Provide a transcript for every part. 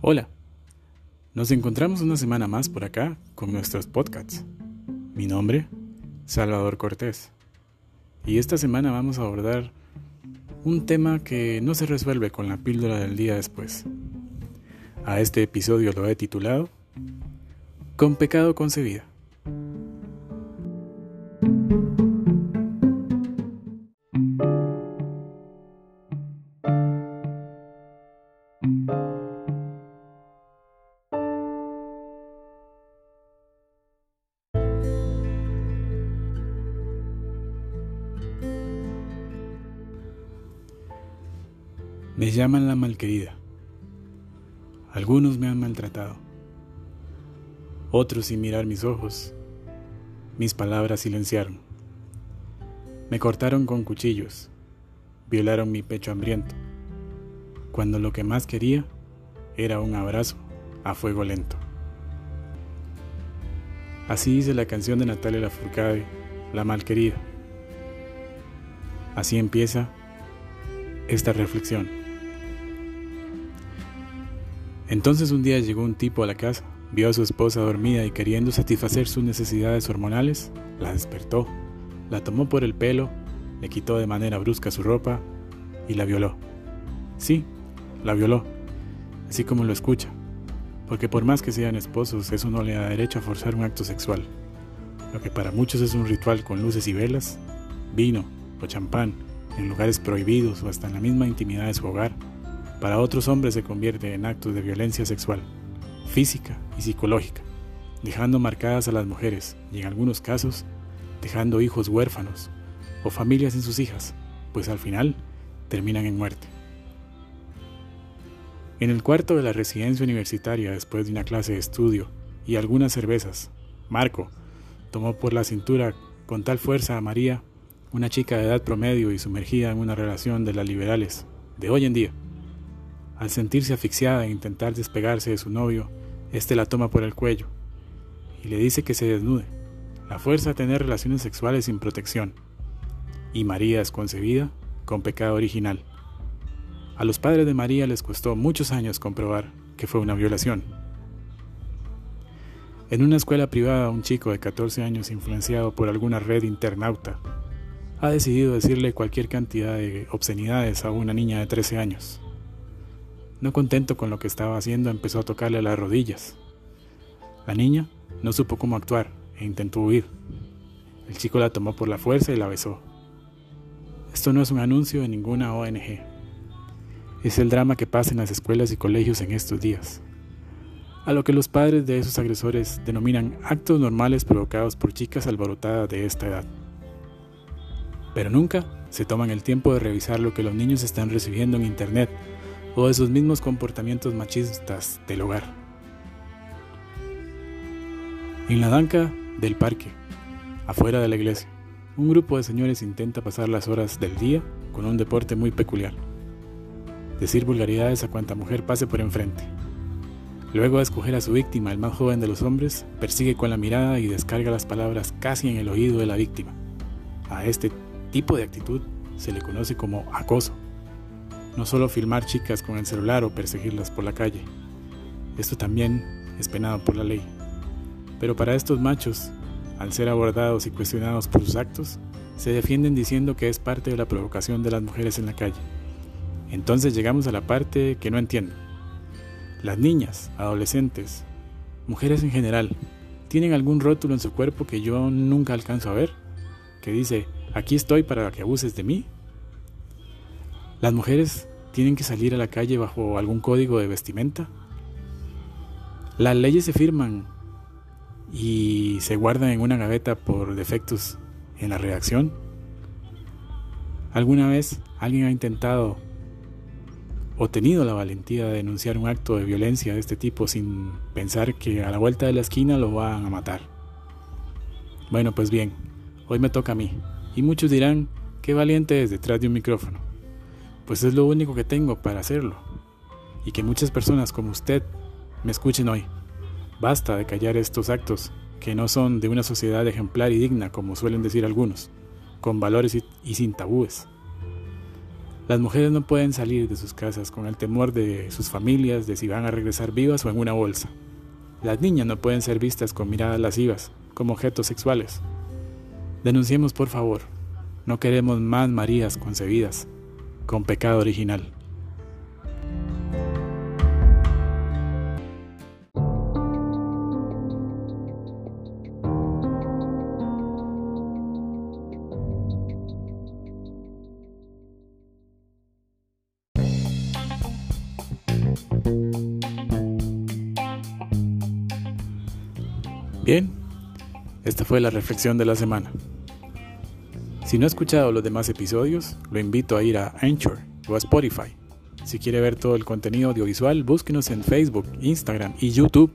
Hola, nos encontramos una semana más por acá con nuestros podcasts. Mi nombre, Salvador Cortés. Y esta semana vamos a abordar un tema que no se resuelve con la píldora del día después. A este episodio lo he titulado Con pecado concebida. Me llaman la malquerida. Algunos me han maltratado. Otros sin mirar mis ojos. Mis palabras silenciaron. Me cortaron con cuchillos. Violaron mi pecho hambriento. Cuando lo que más quería era un abrazo a fuego lento. Así dice la canción de Natalia Lafourcade, La Malquerida. Así empieza esta reflexión. Entonces un día llegó un tipo a la casa, vio a su esposa dormida y queriendo satisfacer sus necesidades hormonales, la despertó, la tomó por el pelo, le quitó de manera brusca su ropa y la violó. Sí, la violó, así como lo escucha, porque por más que sean esposos, eso no le da derecho a forzar un acto sexual. Lo que para muchos es un ritual con luces y velas, vino o champán, en lugares prohibidos o hasta en la misma intimidad de su hogar, para otros hombres se convierte en actos de violencia sexual, física y psicológica, dejando marcadas a las mujeres y en algunos casos dejando hijos huérfanos o familias sin sus hijas, pues al final terminan en muerte. En el cuarto de la residencia universitaria, después de una clase de estudio y algunas cervezas, Marco tomó por la cintura con tal fuerza a María, una chica de edad promedio y sumergida en una relación de las liberales de hoy en día. Al sentirse asfixiada e intentar despegarse de su novio, éste la toma por el cuello y le dice que se desnude. La fuerza a tener relaciones sexuales sin protección. Y María es concebida con pecado original. A los padres de María les costó muchos años comprobar que fue una violación. En una escuela privada, un chico de 14 años influenciado por alguna red internauta ha decidido decirle cualquier cantidad de obscenidades a una niña de 13 años. No contento con lo que estaba haciendo, empezó a tocarle las rodillas. La niña no supo cómo actuar e intentó huir. El chico la tomó por la fuerza y la besó. Esto no es un anuncio de ninguna ONG. Es el drama que pasa en las escuelas y colegios en estos días. A lo que los padres de esos agresores denominan actos normales provocados por chicas alborotadas de esta edad. Pero nunca se toman el tiempo de revisar lo que los niños están recibiendo en Internet o esos mismos comportamientos machistas del hogar. En la danca del parque, afuera de la iglesia, un grupo de señores intenta pasar las horas del día con un deporte muy peculiar. Decir vulgaridades a cuanta mujer pase por enfrente. Luego de escoger a su víctima, el más joven de los hombres, persigue con la mirada y descarga las palabras casi en el oído de la víctima. A este tipo de actitud se le conoce como acoso no solo filmar chicas con el celular o perseguirlas por la calle. Esto también es penado por la ley. Pero para estos machos, al ser abordados y cuestionados por sus actos, se defienden diciendo que es parte de la provocación de las mujeres en la calle. Entonces llegamos a la parte que no entiendo. Las niñas, adolescentes, mujeres en general, tienen algún rótulo en su cuerpo que yo nunca alcanzo a ver, que dice, aquí estoy para que abuses de mí ¿Las mujeres tienen que salir a la calle bajo algún código de vestimenta? ¿Las leyes se firman y se guardan en una gaveta por defectos en la redacción? ¿Alguna vez alguien ha intentado o tenido la valentía de denunciar un acto de violencia de este tipo sin pensar que a la vuelta de la esquina lo van a matar? Bueno, pues bien, hoy me toca a mí, y muchos dirán, qué valiente es detrás de un micrófono pues es lo único que tengo para hacerlo. Y que muchas personas como usted me escuchen hoy. Basta de callar estos actos que no son de una sociedad ejemplar y digna, como suelen decir algunos, con valores y, sin tabúes. Las mujeres no pueden salir de sus casas con el temor de sus familias de si van a regresar vivas o en una bolsa. Las niñas no pueden ser vistas con miradas lascivas, como objetos sexuales. Denunciemos por favor. No queremos más Marías concebidas con pecado original. Bien, esta fue la reflexión de la semana. Si no ha escuchado los demás episodios, lo invito a ir a Anchor o a Spotify. Si quiere ver todo el contenido audiovisual, búsquenos en Facebook, Instagram y YouTube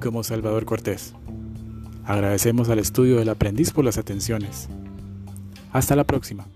como Salvador Cortés. Agradecemos al estudio del aprendiz por las atenciones. Hasta la próxima.